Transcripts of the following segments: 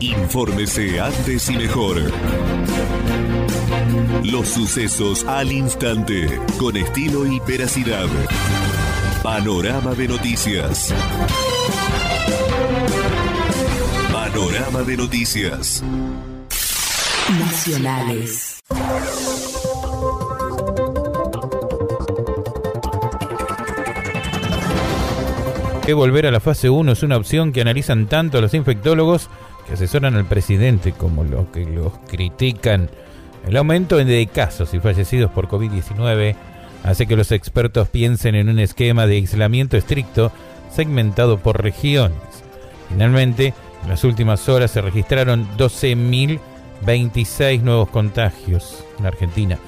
Infórmese antes y mejor. Los sucesos al instante, con estilo y veracidad. Panorama de noticias. Panorama de noticias. Nacionales. Que volver a la fase 1 es una opción que analizan tanto los infectólogos que asesoran al presidente como los que los critican. El aumento de casos y fallecidos por COVID-19 hace que los expertos piensen en un esquema de aislamiento estricto segmentado por regiones. Finalmente, en las últimas horas se registraron 12.026 nuevos contagios en Argentina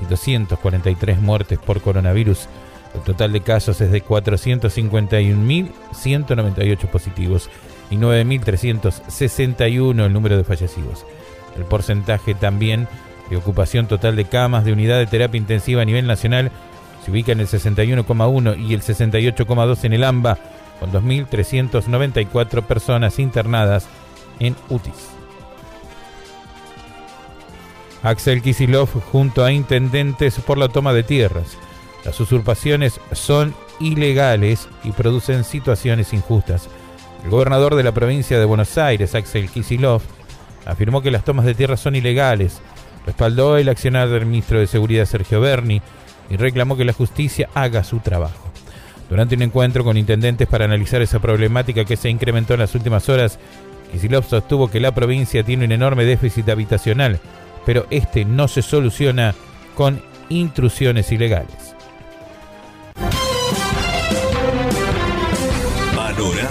y 243 muertes por coronavirus. El total de casos es de 451.198 positivos y 9.361 el número de fallecidos. El porcentaje también de ocupación total de camas de unidad de terapia intensiva a nivel nacional se ubica en el 61,1 y el 68,2 en el AMBA, con 2.394 personas internadas en UTIs. Axel Kisilov junto a intendentes por la toma de tierras. Las usurpaciones son ilegales y producen situaciones injustas. El gobernador de la provincia de Buenos Aires, Axel Kisilov, afirmó que las tomas de tierra son ilegales, respaldó el accionar del ministro de Seguridad Sergio Berni y reclamó que la justicia haga su trabajo. Durante un encuentro con intendentes para analizar esa problemática que se incrementó en las últimas horas, Kisilov sostuvo que la provincia tiene un enorme déficit habitacional, pero este no se soluciona con intrusiones ilegales.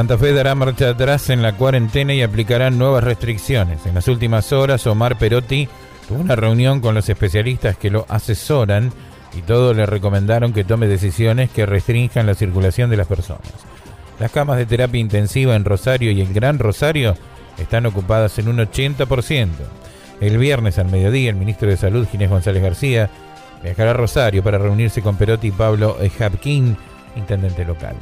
Santa Fe dará marcha atrás en la cuarentena y aplicará nuevas restricciones. En las últimas horas, Omar Perotti tuvo una reunión con los especialistas que lo asesoran y todos le recomendaron que tome decisiones que restrinjan la circulación de las personas. Las camas de terapia intensiva en Rosario y el Gran Rosario están ocupadas en un 80%. El viernes al mediodía, el ministro de Salud, Ginés González García, viajará a Rosario para reunirse con Perotti y Pablo Ejapquín, intendente local.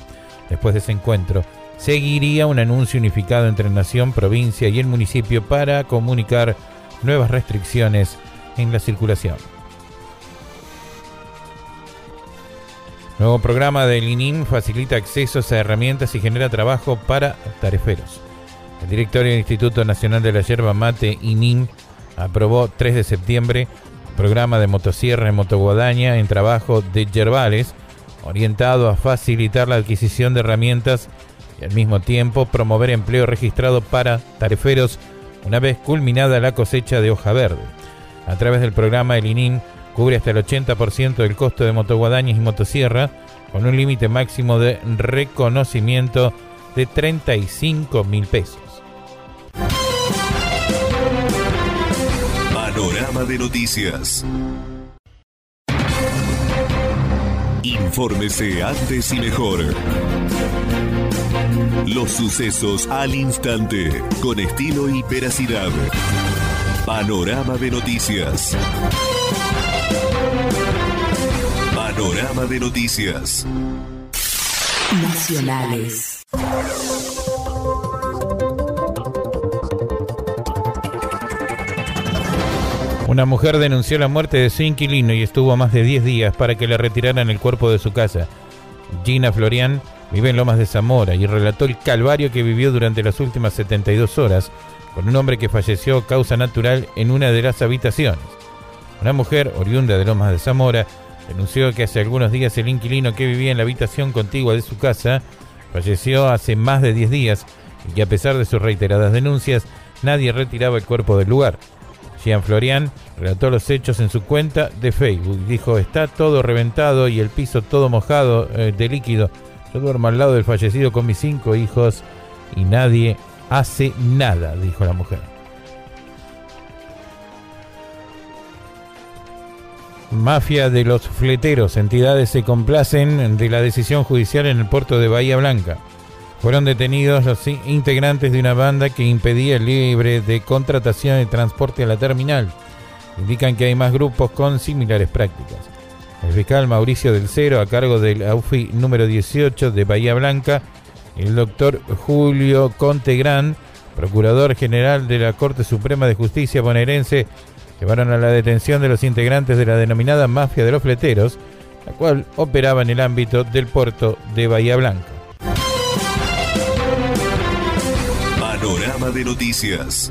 Después de ese encuentro, seguiría un anuncio unificado entre Nación, provincia y el municipio para comunicar nuevas restricciones en la circulación. Nuevo programa del INIM facilita accesos a herramientas y genera trabajo para tareferos. El directorio del Instituto Nacional de la Yerba Mate, INIM, aprobó 3 de septiembre programa de motosierra en motoguadaña en trabajo de yerbales, orientado a facilitar la adquisición de herramientas y al mismo tiempo promover empleo registrado para tareferos una vez culminada la cosecha de hoja verde. A través del programa el INIM cubre hasta el 80% del costo de motoguadañas y motosierra con un límite máximo de reconocimiento de 35 mil pesos. Panorama de noticias. Infórmese antes y mejor. Los sucesos al instante, con estilo y veracidad. Panorama de noticias. Panorama de noticias. Nacionales. Una mujer denunció la muerte de su inquilino y estuvo más de 10 días para que le retiraran el cuerpo de su casa. Gina Florian vive en Lomas de Zamora y relató el calvario que vivió durante las últimas 72 horas con un hombre que falleció causa natural en una de las habitaciones. Una mujer oriunda de Lomas de Zamora denunció que hace algunos días el inquilino que vivía en la habitación contigua de su casa falleció hace más de 10 días y que a pesar de sus reiteradas denuncias nadie retiraba el cuerpo del lugar. Jean Florian relató los hechos en su cuenta de Facebook. Dijo, está todo reventado y el piso todo mojado eh, de líquido. Yo duermo al lado del fallecido con mis cinco hijos y nadie hace nada, dijo la mujer. Mafia de los fleteros, entidades se complacen de la decisión judicial en el puerto de Bahía Blanca. Fueron detenidos los integrantes de una banda que impedía el libre de contratación y transporte a la terminal. Indican que hay más grupos con similares prácticas. El fiscal Mauricio del Cero, a cargo del AUFI número 18 de Bahía Blanca, el doctor Julio Contegrán, procurador general de la Corte Suprema de Justicia bonaerense, llevaron a la detención de los integrantes de la denominada mafia de los fleteros, la cual operaba en el ámbito del puerto de Bahía Blanca. Panorama de noticias.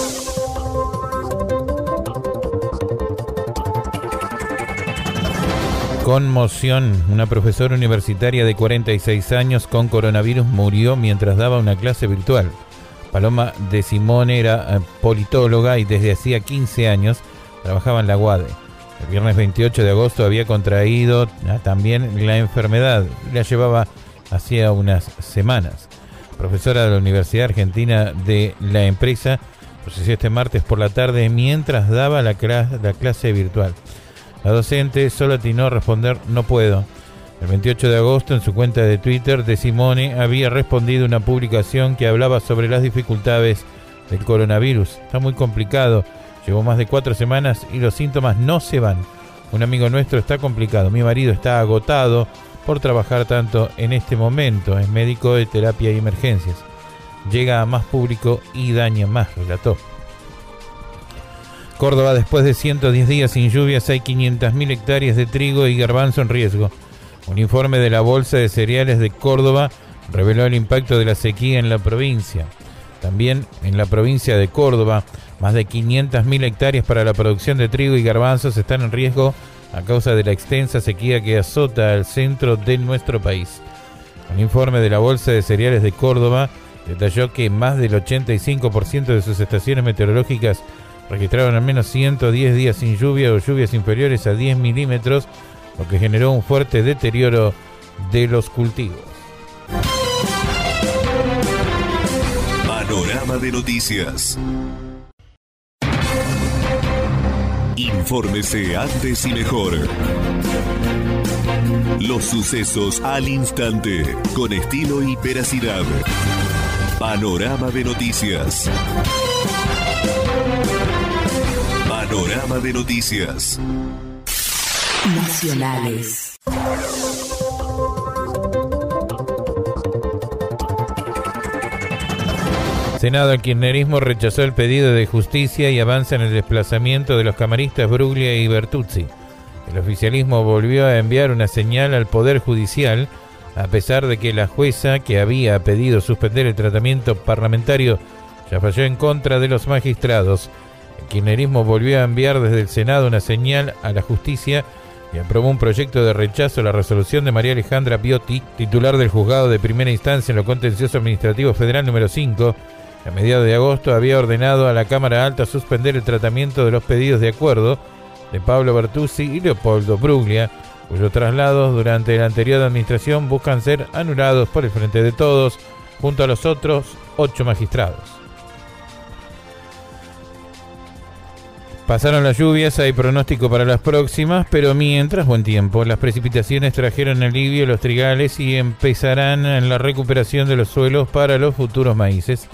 Conmoción. Una profesora universitaria de 46 años con coronavirus murió mientras daba una clase virtual. Paloma de Simón era eh, politóloga y desde hacía 15 años trabajaba en la UADE. El viernes 28 de agosto había contraído ah, también la enfermedad. La llevaba hacía unas semanas. Profesora de la Universidad Argentina de la empresa, procedió este martes por la tarde mientras daba la clase virtual. La docente solo atinó a responder no puedo. El 28 de agosto en su cuenta de Twitter de Simone había respondido una publicación que hablaba sobre las dificultades del coronavirus. Está muy complicado. Llevo más de cuatro semanas y los síntomas no se van. Un amigo nuestro está complicado. Mi marido está agotado por trabajar tanto en este momento. Es médico de terapia y emergencias. Llega a más público y daña más, relató. Córdoba, después de 110 días sin lluvias, hay 500.000 hectáreas de trigo y garbanzo en riesgo. Un informe de la Bolsa de Cereales de Córdoba reveló el impacto de la sequía en la provincia. También en la provincia de Córdoba, más de 500.000 hectáreas para la producción de trigo y garbanzos están en riesgo a causa de la extensa sequía que azota al centro de nuestro país. Un informe de la Bolsa de Cereales de Córdoba detalló que más del 85% de sus estaciones meteorológicas registraron al menos 110 días sin lluvia o lluvias inferiores a 10 milímetros, lo que generó un fuerte deterioro de los cultivos. Panorama de noticias. Infórmese antes y mejor. Los sucesos al instante, con estilo y veracidad. Panorama de noticias. De noticias. Nacionales. Senado, el kirchnerismo rechazó el pedido de justicia y avanza en el desplazamiento de los camaristas Bruglia y Bertuzzi. El oficialismo volvió a enviar una señal al Poder Judicial, a pesar de que la jueza que había pedido suspender el tratamiento parlamentario ya falló en contra de los magistrados. El kirchnerismo volvió a enviar desde el Senado una señal a la justicia y aprobó un proyecto de rechazo a la resolución de María Alejandra Biotti, titular del juzgado de primera instancia en lo contencioso administrativo federal número 5, a mediados de agosto había ordenado a la Cámara Alta suspender el tratamiento de los pedidos de acuerdo de Pablo Bertuzzi y Leopoldo Bruglia, cuyos traslados durante la anterior administración buscan ser anulados por el Frente de Todos, junto a los otros ocho magistrados. Pasaron las lluvias, hay pronóstico para las próximas, pero mientras, buen tiempo, las precipitaciones trajeron alivio a los trigales y empezarán en la recuperación de los suelos para los futuros maíces.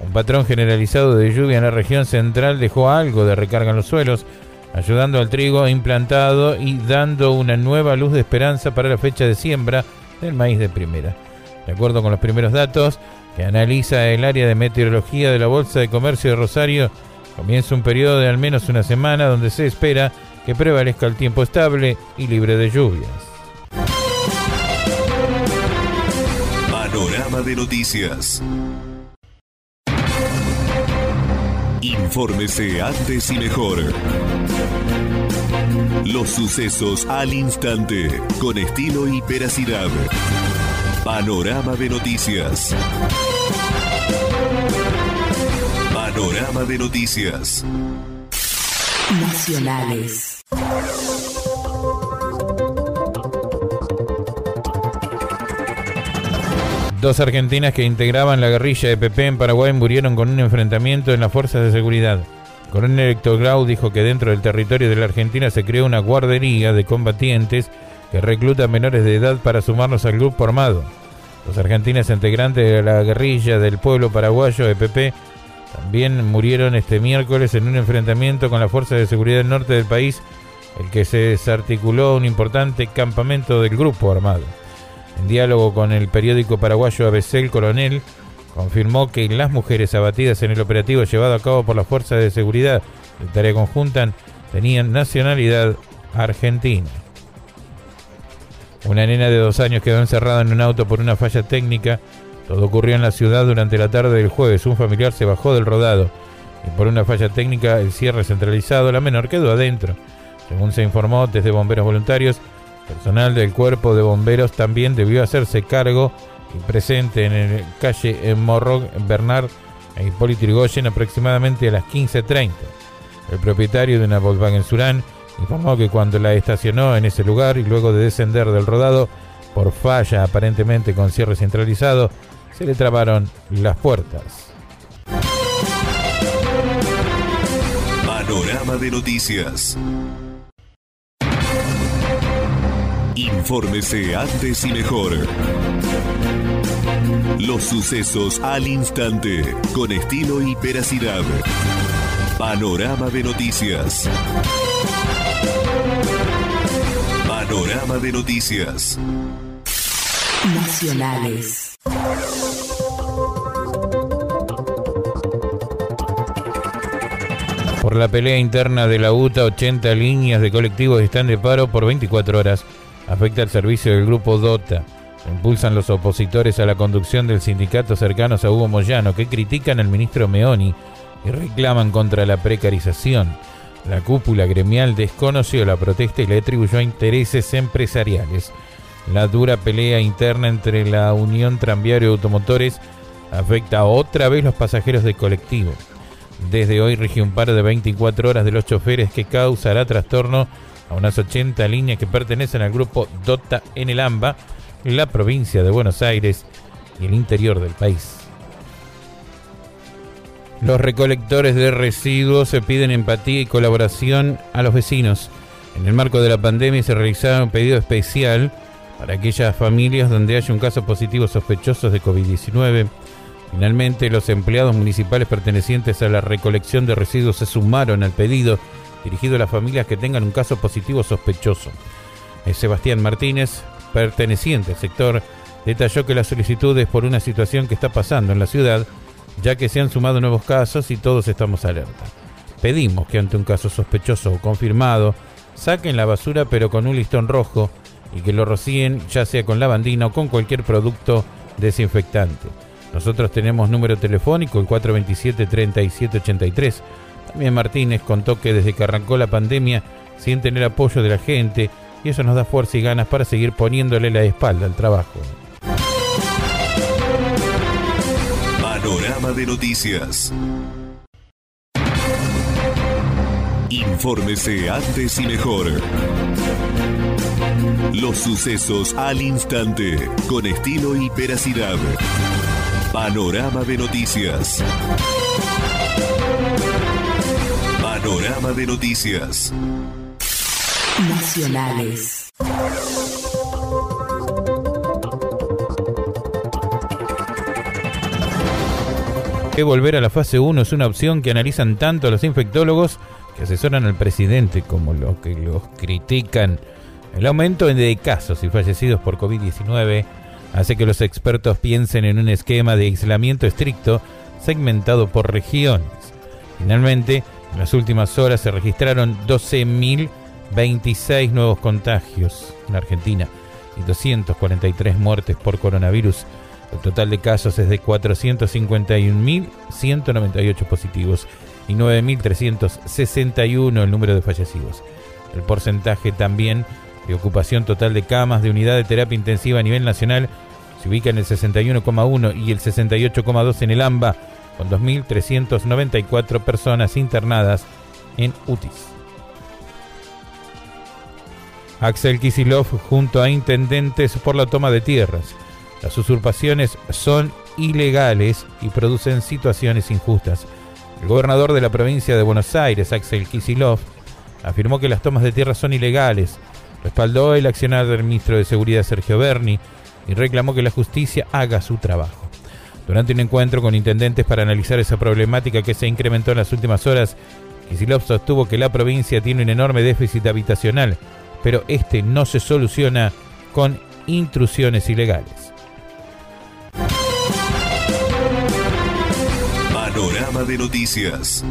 Un patrón generalizado de lluvia en la región central dejó algo de recarga en los suelos, ayudando al trigo implantado y dando una nueva luz de esperanza para la fecha de siembra del maíz de primera. De acuerdo con los primeros datos que analiza el área de meteorología de la Bolsa de Comercio de Rosario, comienza un periodo de al menos una semana donde se espera que prevalezca el tiempo estable y libre de lluvias. Panorama de noticias. Infórmese antes y mejor. Los sucesos al instante, con estilo y veracidad. Panorama de noticias. Panorama de noticias. Nacionales. Dos argentinas que integraban la guerrilla de PP en Paraguay murieron con un enfrentamiento en las fuerzas de seguridad. Coronel Héctor Grau dijo que dentro del territorio de la Argentina se creó una guardería de combatientes que recluta menores de edad para sumarnos al grupo armado. Los argentinos integrantes de la guerrilla del pueblo paraguayo EPP también murieron este miércoles en un enfrentamiento con las fuerzas de seguridad del norte del país, el que se desarticuló un importante campamento del grupo armado. En diálogo con el periódico paraguayo ABC, el coronel confirmó que las mujeres abatidas en el operativo llevado a cabo por las fuerzas de seguridad de tarea conjunta tenían nacionalidad argentina. Una nena de dos años quedó encerrada en un auto por una falla técnica. Todo ocurrió en la ciudad durante la tarde del jueves. Un familiar se bajó del rodado y por una falla técnica el cierre centralizado, la menor quedó adentro. Según se informó desde bomberos voluntarios, Personal del cuerpo de bomberos también debió hacerse cargo y presente en el calle Morro Bernard e Hipólito Yrigoyen aproximadamente a las 15.30. El propietario de una Volkswagen Surán informó que cuando la estacionó en ese lugar y luego de descender del rodado por falla aparentemente con cierre centralizado, se le trabaron las puertas. Panorama de noticias. Infórmese antes y mejor. Los sucesos al instante, con estilo y veracidad. Panorama de noticias. Panorama de noticias. Nacionales. Por la pelea interna de la UTA, 80 líneas de colectivos están de paro por 24 horas afecta el servicio del grupo DOTA. impulsan los opositores a la conducción del sindicato cercanos a Hugo Moyano, que critican al ministro Meoni y reclaman contra la precarización. La cúpula gremial desconoció la protesta y le atribuyó a intereses empresariales. La dura pelea interna entre la Unión Tranviario de Automotores afecta otra vez los pasajeros de colectivo. Desde hoy rige un paro de 24 horas de los choferes que causará trastorno a unas 80 líneas que pertenecen al grupo DOTA en el AMBA, la provincia de Buenos Aires y el interior del país. Los recolectores de residuos se piden empatía y colaboración a los vecinos. En el marco de la pandemia se realizaba un pedido especial para aquellas familias donde haya un caso positivo sospechoso de COVID-19. Finalmente, los empleados municipales pertenecientes a la recolección de residuos se sumaron al pedido dirigido a las familias que tengan un caso positivo sospechoso. Eh, Sebastián Martínez, perteneciente al sector, detalló que la solicitud es por una situación que está pasando en la ciudad, ya que se han sumado nuevos casos y todos estamos alerta. Pedimos que ante un caso sospechoso o confirmado, saquen la basura pero con un listón rojo y que lo rocíen ya sea con lavandina o con cualquier producto desinfectante. Nosotros tenemos número telefónico el 427-3783 también Martínez contó que desde que arrancó la pandemia sienten el apoyo de la gente y eso nos da fuerza y ganas para seguir poniéndole la espalda al trabajo. Panorama de noticias. Infórmese antes y mejor. Los sucesos al instante, con estilo y veracidad. Panorama de noticias. Panorama de noticias. Nacionales. Que volver a la fase 1 es una opción que analizan tanto los infectólogos que asesoran al presidente como los que los critican. El aumento de casos y fallecidos por COVID-19 hace que los expertos piensen en un esquema de aislamiento estricto segmentado por regiones. Finalmente, en las últimas horas se registraron 12.026 nuevos contagios en Argentina y 243 muertes por coronavirus. El total de casos es de 451.198 positivos y 9.361 el número de fallecidos. El porcentaje también de ocupación total de camas de unidad de terapia intensiva a nivel nacional se ubica en el 61,1 y el 68,2 en el AMBA, con 2.394 personas internadas en UTIs. Axel Kisilov junto a intendentes por la toma de tierras. Las usurpaciones son ilegales y producen situaciones injustas. El gobernador de la provincia de Buenos Aires, Axel Kisilov, afirmó que las tomas de tierra son ilegales, respaldó el accionar del ministro de Seguridad Sergio Berni y reclamó que la justicia haga su trabajo. Durante un encuentro con intendentes para analizar esa problemática que se incrementó en las últimas horas, Kisilov sostuvo que la provincia tiene un enorme déficit habitacional, pero este no se soluciona con intrusiones ilegales. Panorama de noticias.